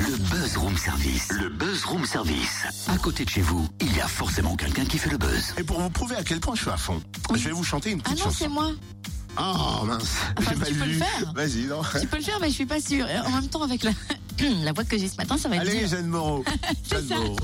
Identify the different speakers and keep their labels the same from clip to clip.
Speaker 1: Le Buzz Room Service. Le Buzz Room Service. À côté de chez vous, il y a forcément quelqu'un qui fait le buzz.
Speaker 2: Et pour vous prouver à quel point je suis à fond, je vais vous chanter une
Speaker 3: Ah
Speaker 2: petite
Speaker 3: non, c'est moi.
Speaker 2: Ah mince,
Speaker 3: Enfin,
Speaker 2: j'ai mal
Speaker 3: tu peux le faire.
Speaker 2: Vas-y, non.
Speaker 3: Tu peux le faire, mais je suis pas sûre. En même temps, avec la, la voix que j'ai ce matin, ça va être
Speaker 2: Allez,
Speaker 3: dur.
Speaker 2: Jeanne Moreau. Jeanne
Speaker 3: ça.
Speaker 2: Moreau.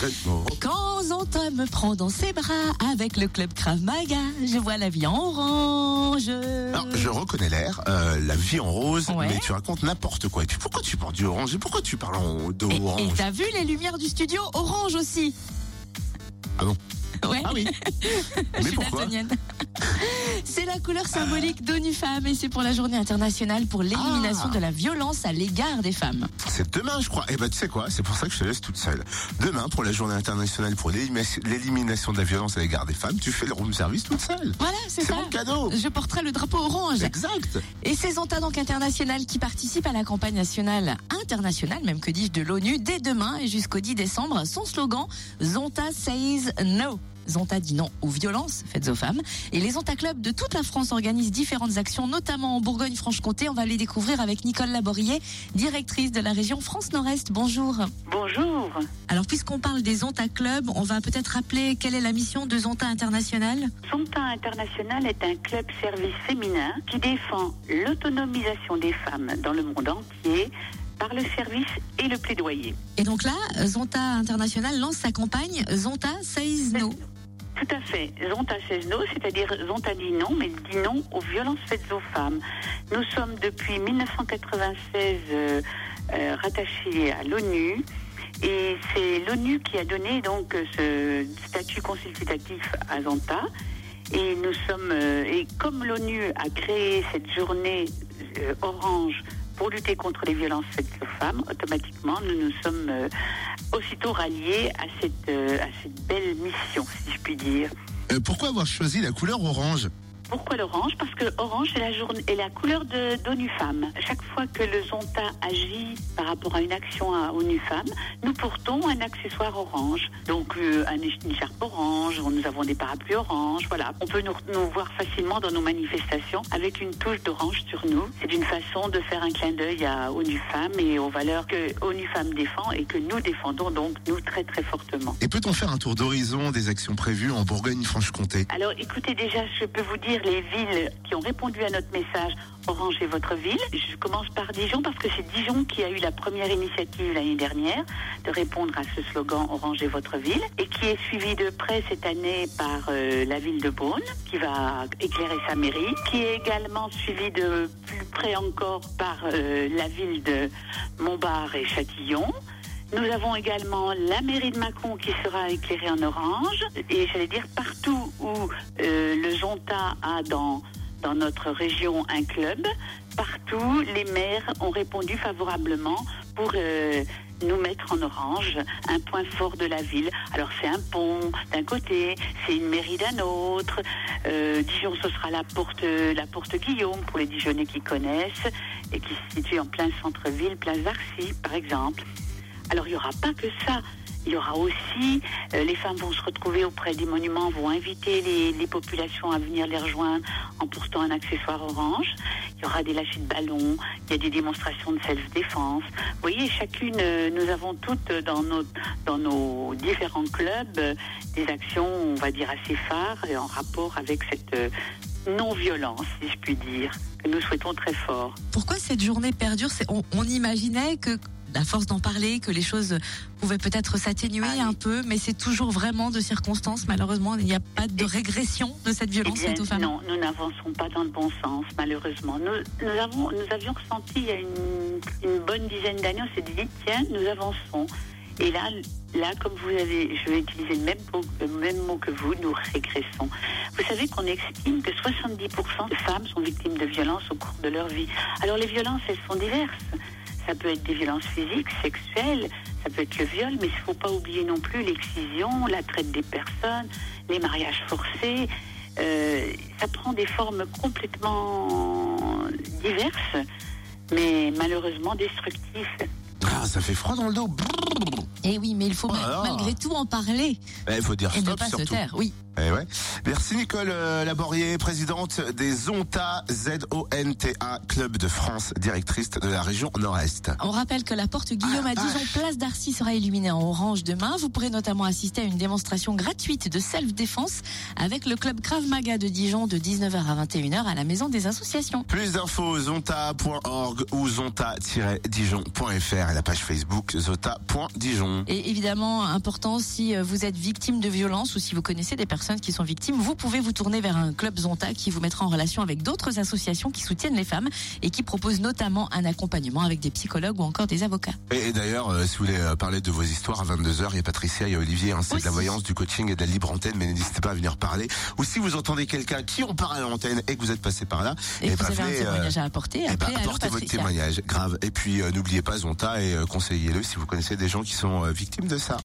Speaker 2: Jeanne Moreau.
Speaker 3: Quand Zanta me prend dans ses bras avec le club Krav Maga, je vois la vie en orange.
Speaker 2: Alors, je reconnais l'air, euh, la vie en rose,
Speaker 3: Ouais.
Speaker 2: mais tu racontes n'importe quoi. Et puis pourquoi tu portes du orange? Et pourquoi tu parles en
Speaker 3: Et-
Speaker 2: d'orange
Speaker 3: Et t'as vu les lumières du studio orange aussi?
Speaker 2: Ah bon?
Speaker 3: Ouais.
Speaker 2: Ah oui.
Speaker 3: Je
Speaker 2: mais
Speaker 3: suis
Speaker 2: pourquoi?
Speaker 3: C'est la couleur symbolique d'ONU Femmes et c'est pour la journée internationale pour l'élimination
Speaker 2: Ah.
Speaker 3: de la violence à l'égard des femmes.
Speaker 2: C'est demain, je crois. Eh ben, tu sais quoi? C'est pour ça que je te laisse toute seule. Demain, pour la journée internationale pour l'élimination de la violence à l'égard des femmes, tu fais le room service toute seule.
Speaker 3: Voilà, c'est
Speaker 2: C'est
Speaker 3: ça.
Speaker 2: mon cadeau.
Speaker 3: Je porterai le drapeau orange.
Speaker 2: Exact.
Speaker 3: Et c'est Zonta donc international qui participe à la campagne nationale internationale, même que dis-je, de l'ONU dès demain et jusqu'au 10 décembre. Son slogan Zonta says no. Zonta dit non aux violences faites aux femmes. Et les Zonta Clubs de toute la France organisent différentes actions, notamment en Bourgogne-Franche-Comté. On va les découvrir avec Nicole Laborier, directrice de la région France Nord-Est. Bonjour.
Speaker 4: Bonjour.
Speaker 3: Alors, puisqu'on parle des Zonta Clubs, on va peut-être rappeler quelle est la mission de Zonta International?
Speaker 4: Zonta International est un club service féminin qui défend l'autonomisation des femmes dans le monde entier par le service et le plaidoyer.
Speaker 3: Et donc là, Zonta International lance sa campagne Zonta says no.
Speaker 4: Tout à fait. Zonta says no, c'est-à-dire Zonta dit non, mais dit non aux violences faites aux femmes. Nous sommes depuis 1996 euh, euh, rattachés à l'ONU. Et c'est l'ONU qui a donné donc ce statut consultatif à Zonta. Et nous sommes euh, et comme l'ONU a créé cette journée orange pour lutter contre les violences faites aux femmes, automatiquement nous nous sommes euh, aussitôt ralliés à cette euh, à cette belle mission, si je puis dire.
Speaker 2: Euh, pourquoi avoir choisi la couleur orange?
Speaker 4: Pourquoi l'orange? Parce que orange est la, journée, est la couleur de d'ONU Femmes. Chaque fois que le Zonta agit par rapport à une action à ONU Femmes, nous portons un accessoire orange. Donc euh, un, une écharpe orange, nous avons des parapluies orange, voilà. On peut nous, nous voir facilement dans nos manifestations avec une touche d'orange sur nous. C'est une façon de faire un clin d'œil à ONU Femmes et aux valeurs que ONU Femmes défend et que nous défendons donc nous très très fortement.
Speaker 2: Et peut-on faire un tour d'horizon des actions prévues en Bourgogne-Franche-Comté?
Speaker 4: Alors écoutez, déjà, je peux vous dire les villes qui ont répondu à notre message Orangez votre ville. Je commence par Dijon parce que c'est Dijon qui a eu la première initiative l'année dernière de répondre à ce slogan Orangez votre ville et qui est suivi de près cette année par euh, la ville de Beaune qui va éclairer sa mairie, qui est également suivi de plus près encore par euh, la ville de Montbard et Châtillon. Nous avons également la mairie de Mâcon qui sera éclairée en orange. Et j'allais dire partout où euh, le Zonta a dans, dans notre région un club, partout les maires ont répondu favorablement pour euh, nous mettre en orange un point fort de la ville. Alors c'est un pont d'un côté, c'est une mairie d'un autre. Euh, Dijon, ce sera la porte, la porte Guillaume pour les Dijonnais qui connaissent et qui se situe en plein centre-ville, place d'Arcy par exemple. Alors il n'y aura pas que ça. Il y aura aussi, euh, les femmes vont se retrouver auprès des monuments, vont inviter les, populations à venir les rejoindre en portant un accessoire orange. Il y aura des lâchers de ballons, il y a des démonstrations de self-défense. Vous voyez, chacune, euh, nous avons toutes dans nos, dans nos différents clubs euh, des actions, on va dire, assez phares en rapport avec cette non-violence, si je puis dire, que nous souhaitons très fort.
Speaker 3: Pourquoi cette journée perdure? On imaginait que, à force d'en parler, que les choses pouvaient peut-être s'atténuer
Speaker 4: Ah oui.
Speaker 3: un peu, mais c'est toujours vraiment de circonstances. Malheureusement, il n'y a pas de régression de cette
Speaker 4: Eh
Speaker 3: violence
Speaker 4: bien,
Speaker 3: faite aux femmes.
Speaker 4: non, nous n'avançons pas dans le bon sens, malheureusement. Nous, nous, avons, nous avions ressenti il y a une, une bonne dizaine d'années, on s'est dit, tiens, nous avançons. Et là, là, comme vous avez, je vais utiliser le même, mot, le même mot que vous, nous régressons. Vous savez qu'on estime que 70% de femmes sont victimes de violences au cours de leur vie. Alors les violences, elles sont diverses. Ça peut être des violences physiques, sexuelles, ça peut être le viol, mais il ne faut pas oublier non plus l'excision, la traite des personnes, les mariages forcés. Euh, ça prend des formes complètement diverses, mais malheureusement destructives.
Speaker 2: Ah, ça fait froid dans le dos.
Speaker 3: Et Eh oui, mais il faut
Speaker 2: Oh
Speaker 3: malgré tout en parler
Speaker 2: Il faut dire
Speaker 3: et ne
Speaker 2: stop
Speaker 3: pas se
Speaker 2: surtout.
Speaker 3: taire. Oui.
Speaker 2: Eh ouais. Merci Nicole euh, Laborier, présidente des ZONTA, Z-O-N-T-A, Club de France, directrice de la région Nord-Est.
Speaker 3: On rappelle que la porte Guillaume à Dijon, place d'Arcy, sera illuminée en orange demain. Vous pourrez notamment assister à une démonstration gratuite de self-défense avec le club Krav Maga de Dijon de 19h à 21h à la Maison des Associations.
Speaker 2: Plus d'infos, zonta.org ou zonta-dijon.fr et la page Facebook zota.dijon.
Speaker 3: Et évidemment, important, si vous êtes victime de violence ou si vous connaissez des personnes qui sont victimes, vous pouvez vous tourner vers un club Zonta qui vous mettra en relation avec d'autres associations qui soutiennent les femmes et qui proposent notamment un accompagnement avec des psychologues ou encore des avocats.
Speaker 2: Et, d'ailleurs, euh, si vous voulez euh, parler de vos histoires à 22h, il y a Patricia, il y a Olivier, hein, c'est de la voyance, du coaching et de la libre antenne, mais n'hésitez pas à venir parler. Ou si vous entendez quelqu'un qui en parle à l'antenne et que vous êtes passé par là,
Speaker 3: et, que bah, vous avez un témoignage à apporter,
Speaker 2: et bah, apportez votre témoignage, grave. Et puis n'oubliez pas Zonta et conseillez-le si vous connaissez des gens qui sont victimes de ça.